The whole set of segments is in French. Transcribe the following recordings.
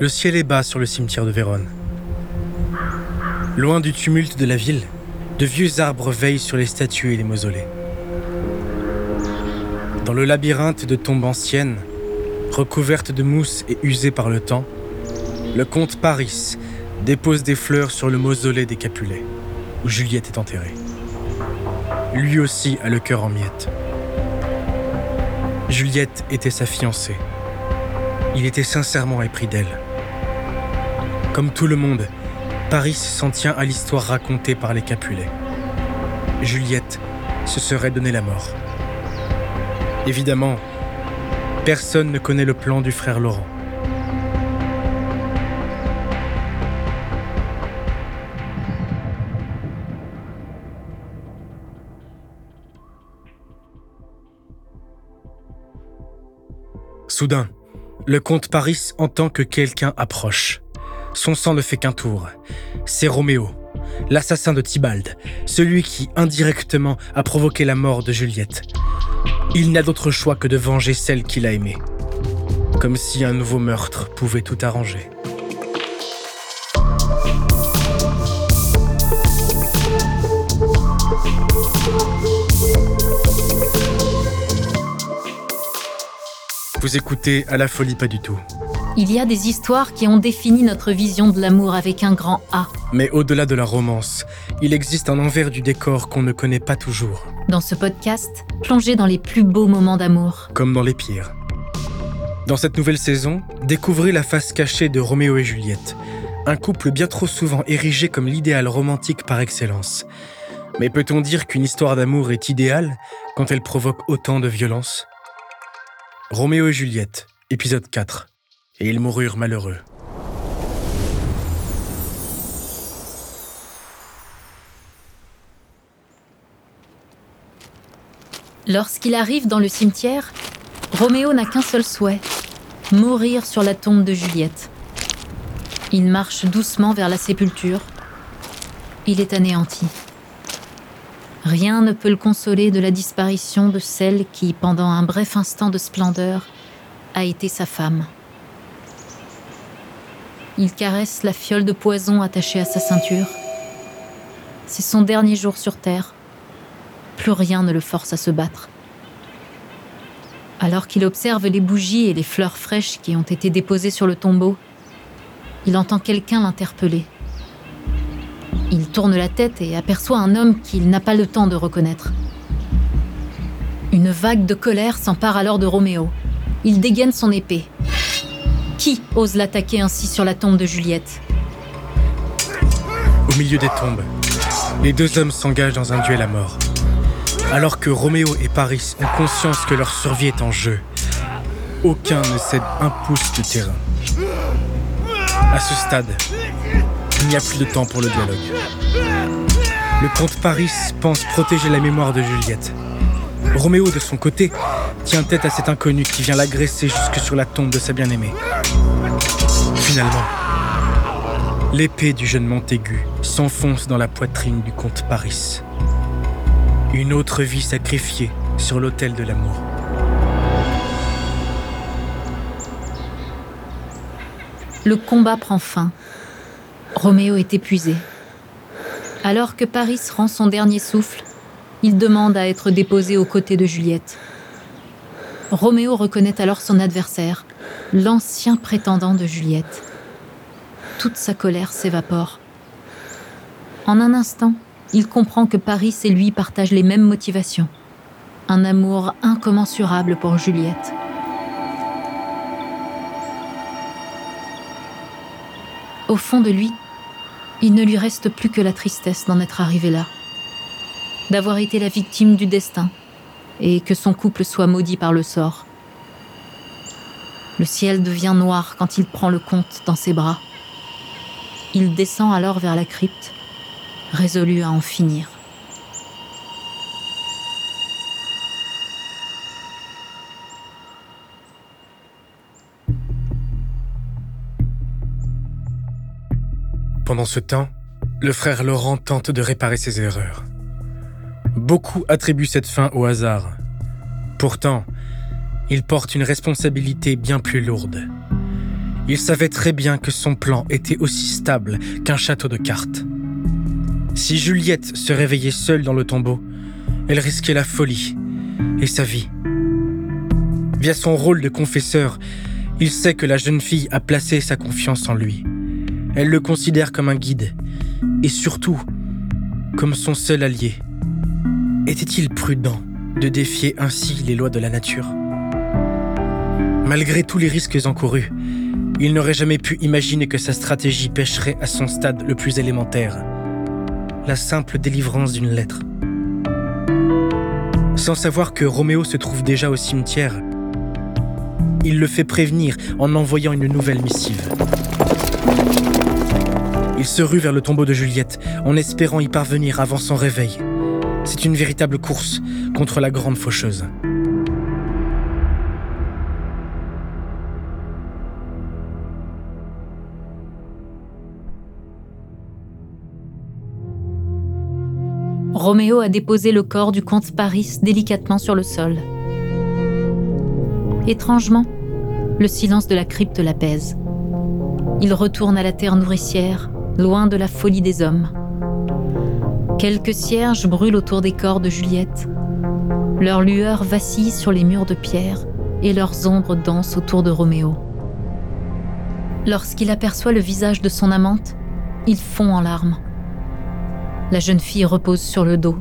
Le ciel est bas sur le cimetière de Vérone. Loin du tumulte de la ville, de vieux arbres veillent sur les statues et les mausolées. Dans le labyrinthe de tombes anciennes, recouvertes de mousse et usées par le temps, le comte Paris dépose des fleurs sur le mausolée des Capulets, où Juliette est enterrée. Lui aussi a le cœur en miettes. Juliette était sa fiancée. Il était sincèrement épris d'elle. Comme tout le monde, Paris s'en tient à l'histoire racontée par les Capulets. Juliette se serait donné la mort. Évidemment, personne ne connaît le plan du frère Laurent. Soudain, le comte Paris entend que quelqu'un approche. Son sang ne fait qu'un tour. C'est Roméo, l'assassin de Tybalt, celui qui indirectement a provoqué la mort de Juliette. Il n'a d'autre choix que de venger celle qu'il a aimée. Comme si un nouveau meurtre pouvait tout arranger. Vous écoutez à la folie pas du tout. Il y a des histoires qui ont défini notre vision de l'amour avec un grand A. Mais au-delà de la romance, il existe un envers du décor qu'on ne connaît pas toujours. Dans ce podcast, plongez dans les plus beaux moments d'amour. Comme dans les pires. Dans cette nouvelle saison, découvrez la face cachée de Roméo et Juliette. Un couple bien trop souvent érigé comme l'idéal romantique par excellence. Mais peut-on dire qu'une histoire d'amour est idéale quand elle provoque autant de violence? Roméo et Juliette, épisode 4. Et ils moururent malheureux. Lorsqu'il arrive dans le cimetière, Roméo n'a qu'un seul souhait, mourir sur la tombe de Juliette. Il marche doucement vers la sépulture. Il est anéanti. Rien ne peut le consoler de la disparition de celle qui, pendant un bref instant de splendeur, a été sa femme. Il caresse la fiole de poison attachée à sa ceinture. C'est son dernier jour sur Terre. Plus rien ne le force à se battre. Alors qu'il observe les bougies et les fleurs fraîches qui ont été déposées sur le tombeau, il entend quelqu'un l'interpeller. Il tourne la tête et aperçoit un homme qu'il n'a pas le temps de reconnaître. Une vague de colère s'empare alors de Roméo. Il dégaine son épée. Qui ose l'attaquer ainsi sur la tombe de Juliette Au milieu des tombes, les deux hommes s'engagent dans un duel à mort. Alors que Roméo et Paris ont conscience que leur survie est en jeu, aucun ne cède un pouce de terrain. À ce stade, il n'y a plus de temps pour le dialogue. Le comte Paris pense protéger la mémoire de Juliette. Roméo, de son côté, tient tête à cet inconnu qui vient l'agresser jusque sur la tombe de sa bien-aimée. Finalement, l'épée du jeune Montaigu s'enfonce dans la poitrine du comte Paris. Une autre vie sacrifiée sur l'autel de l'amour. Le combat prend fin. Roméo est épuisé. Alors que Paris rend son dernier souffle, il demande à être déposé aux côtés de Juliette. Roméo reconnaît alors son adversaire, l'ancien prétendant de Juliette. Toute sa colère s'évapore. En un instant, il comprend que Paris et lui partagent les mêmes motivations. Un amour incommensurable pour Juliette. Au fond de lui, il ne lui reste plus que la tristesse d'en être arrivé là, d'avoir été la victime du destin, et que son couple soit maudit par le sort. Le ciel devient noir quand il prend le comte dans ses bras. Il descend alors vers la crypte, résolu à en finir. Pendant ce temps, le frère Laurent tente de réparer ses erreurs. Beaucoup attribuent cette fin au hasard. Pourtant, il porte une responsabilité bien plus lourde. Il savait très bien que son plan était aussi stable qu'un château de cartes. Si Juliette se réveillait seule dans le tombeau, elle risquait la folie et sa vie. Via son rôle de confesseur, il sait que la jeune fille a placé sa confiance en lui. Elle le considère comme un guide et surtout comme son seul allié. Était-il prudent de défier ainsi les lois de la nature? Malgré tous les risques encourus, il n'aurait jamais pu imaginer que sa stratégie pêcherait à son stade le plus élémentaire, la simple délivrance d'une lettre. Sans savoir que Roméo se trouve déjà au cimetière, il le fait prévenir en envoyant une nouvelle missive. Il se rue vers le tombeau de Juliette en espérant y parvenir avant son réveil. C'est une véritable course contre la grande faucheuse. Roméo a déposé le corps du comte Paris délicatement sur le sol. Étrangement, le silence de la crypte l'apaise. Il retourne à la terre nourricière, loin de la folie des hommes. Quelques cierges brûlent autour des corps de Juliette. Leurs lueurs vacillent sur les murs de pierre et leurs ombres dansent autour de Roméo. Lorsqu'il aperçoit le visage de son amante, il fond en larmes. La jeune fille repose sur le dos.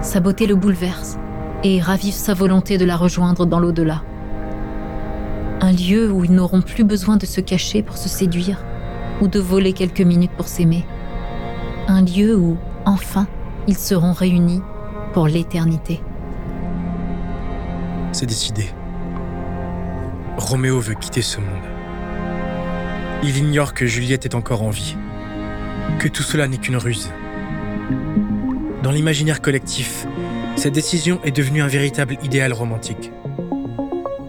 Sa beauté le bouleverse et ravive sa volonté de la rejoindre dans l'au-delà. Un lieu où ils n'auront plus besoin de se cacher pour se séduire ou de voler quelques minutes pour s'aimer. Un lieu où, enfin, ils seront réunis pour l'éternité. C'est décidé. Roméo veut quitter ce monde. Il ignore que Juliette est encore en vie, que tout cela n'est qu'une ruse. Dans l'imaginaire collectif, cette décision est devenue un véritable idéal romantique.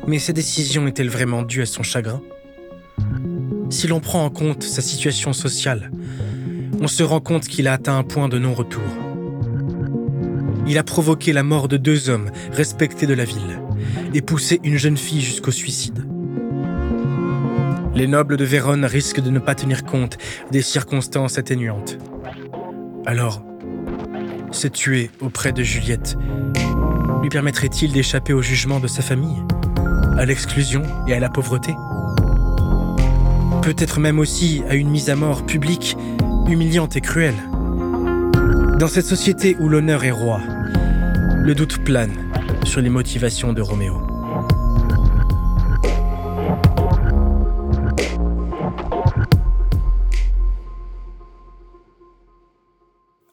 Mais cette décision est-elle vraiment due à son chagrin? Si l'on prend en compte sa situation sociale, on se rend compte qu'il a atteint un point de non-retour. Il a provoqué la mort de deux hommes respectés de la ville et poussé une jeune fille jusqu'au suicide. Les nobles de Vérone risquent de ne pas tenir compte des circonstances atténuantes. Alors, se tuer auprès de Juliette lui permettrait-il d'échapper au jugement de sa famille, à l'exclusion et à la pauvreté? Peut-être même aussi à une mise à mort publique, humiliante et cruelle. Dans cette société où l'honneur est roi, le doute plane sur les motivations de Roméo.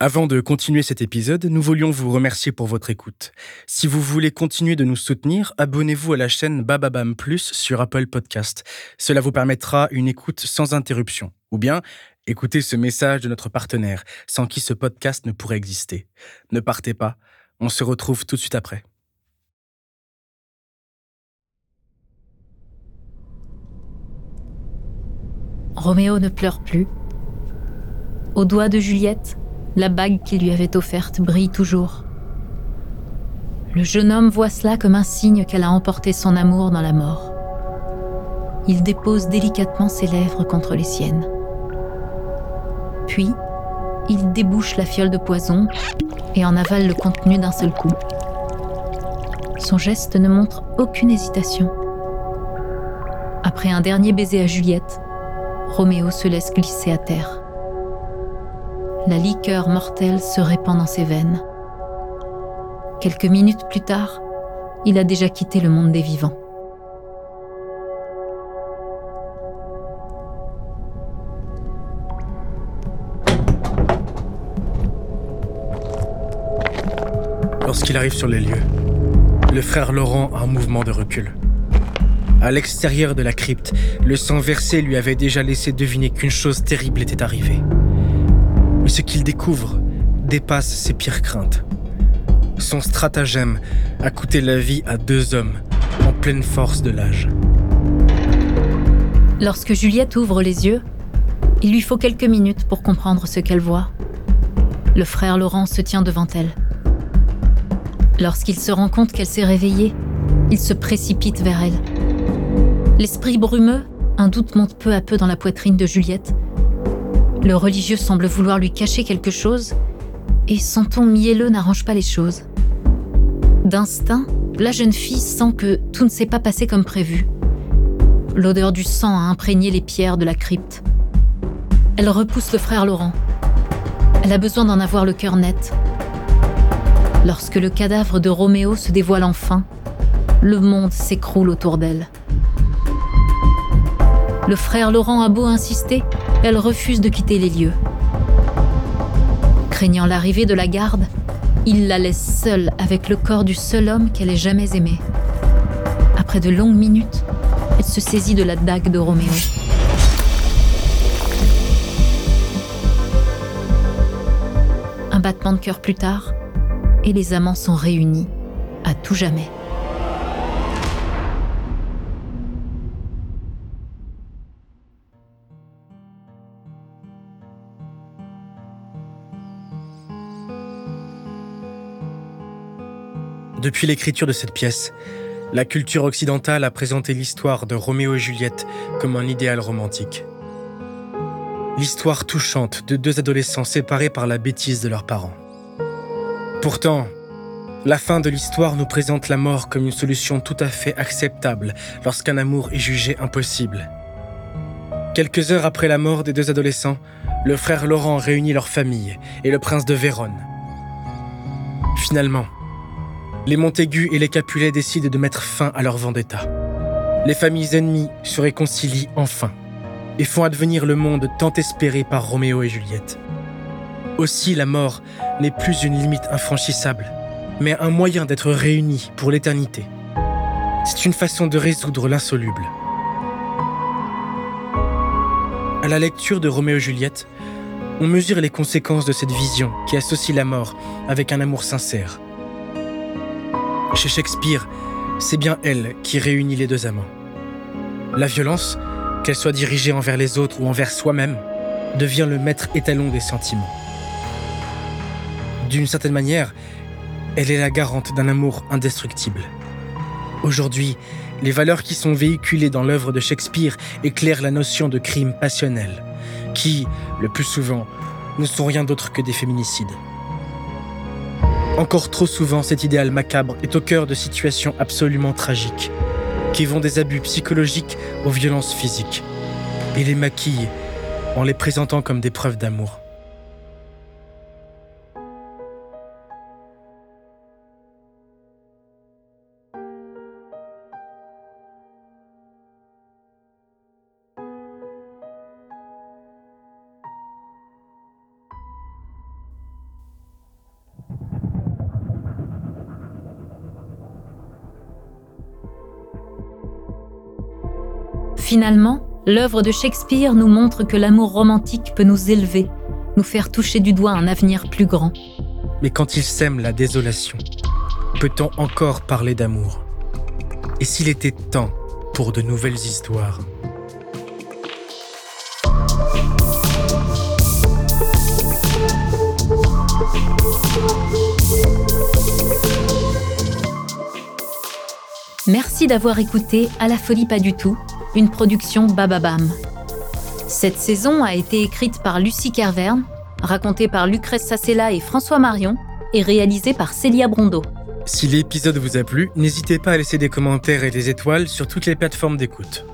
Avant de continuer cet épisode, nous voulions vous remercier pour votre écoute. Si vous voulez continuer de nous soutenir, abonnez-vous à la chaîne Bababam Plus sur Apple Podcast. Cela vous permettra une écoute sans interruption. Ou bien, écoutez ce message de notre partenaire, sans qui ce podcast ne pourrait exister. Ne partez pas, on se retrouve tout de suite après. Roméo ne pleure plus. Au doigt de Juliette, la bague qu'il lui avait offerte brille toujours. Le jeune homme voit cela comme un signe qu'elle a emporté son amour dans la mort. Il dépose délicatement ses lèvres contre les siennes. Puis, il débouche la fiole de poison et en avale le contenu d'un seul coup. Son geste ne montre aucune hésitation. Après un dernier baiser à Juliette, Roméo se laisse glisser à terre la liqueur mortelle se répand dans ses veines. Quelques minutes plus tard, il a déjà quitté le monde des vivants. Lorsqu'il arrive sur les lieux, le frère Laurent a un mouvement de recul. À l'extérieur de la crypte, le sang versé lui avait déjà laissé deviner qu'une chose terrible était arrivée. Mais ce qu'il découvre dépasse ses pires craintes. Son stratagème a coûté la vie à deux hommes en pleine force de l'âge. Lorsque Juliette ouvre les yeux, il lui faut quelques minutes pour comprendre ce qu'elle voit. Le frère Laurent se tient devant elle. Lorsqu'il se rend compte qu'elle s'est réveillée, il se précipite vers elle. L'esprit brumeux un doute monte peu à peu dans la poitrine de Juliette. Le religieux semble vouloir lui cacher quelque chose, et son ton mielleux n'arrange pas les choses. D'instinct, la jeune fille sent que tout ne s'est pas passé comme prévu. L'odeur du sang a imprégné les pierres de la crypte. Elle repousse le frère Laurent. Elle a besoin d'en avoir le cœur net. Lorsque le cadavre de Roméo se dévoile enfin, le monde s'écroule autour d'elle. Le frère Laurent a beau insister, elle refuse de quitter les lieux. Craignant l'arrivée de la garde, il la laisse seule avec le corps du seul homme qu'elle ait jamais aimé. Après de longues minutes, elle se saisit de la dague de Roméo. Un battement de cœur plus tard, et les amants sont réunis à tout jamais. Depuis l'écriture de cette pièce, la culture occidentale a présenté l'histoire de Roméo et Juliette comme un idéal romantique. L'histoire touchante de deux adolescents séparés par la bêtise de leurs parents. Pourtant, la fin de l'histoire nous présente la mort comme une solution tout à fait acceptable lorsqu'un amour est jugé impossible. Quelques heures après la mort des deux adolescents, le frère Laurent réunit leur famille et le prince de Vérone. Finalement, les Montaigu et les Capulet décident de mettre fin à leur vendetta. Les familles ennemies se réconcilient enfin et font advenir le monde tant espéré par Roméo et Juliette. Aussi, la mort n'est plus une limite infranchissable, mais un moyen d'être réunis pour l'éternité. C'est une façon de résoudre l'insoluble. À la lecture de Roméo et Juliette, on mesure les conséquences de cette vision qui associe la mort avec un amour sincère. Chez Shakespeare, c'est bien elle qui réunit les deux amants. La violence, qu'elle soit dirigée envers les autres ou envers soi-même, devient le maître étalon des sentiments. D'une certaine manière, elle est la garante d'un amour indestructible. Aujourd'hui, les valeurs qui sont véhiculées dans l'œuvre de Shakespeare éclairent la notion de crime passionnel, qui, le plus souvent, ne sont rien d'autre que des féminicides. Encore trop souvent, cet idéal macabre est au cœur de situations absolument tragiques, qui vont des abus psychologiques aux violences physiques, et les maquillent en les présentant comme des preuves d'amour. Finalement, l'œuvre de Shakespeare nous montre que l'amour romantique peut nous élever, nous faire toucher du doigt un avenir plus grand. Mais quand il sème la désolation, peut-on encore parler d'amour? Et s'il était temps pour de nouvelles histoires? Merci d'avoir écouté À la folie pas du tout une production Bababam. Cette saison a été écrite par Lucie Kerverne, racontée par Lucrèce Sassella et François Marion et réalisée par Célia Brondeau. Si l'épisode vous a plu, n'hésitez pas à laisser des commentaires et des étoiles sur toutes les plateformes d'écoute.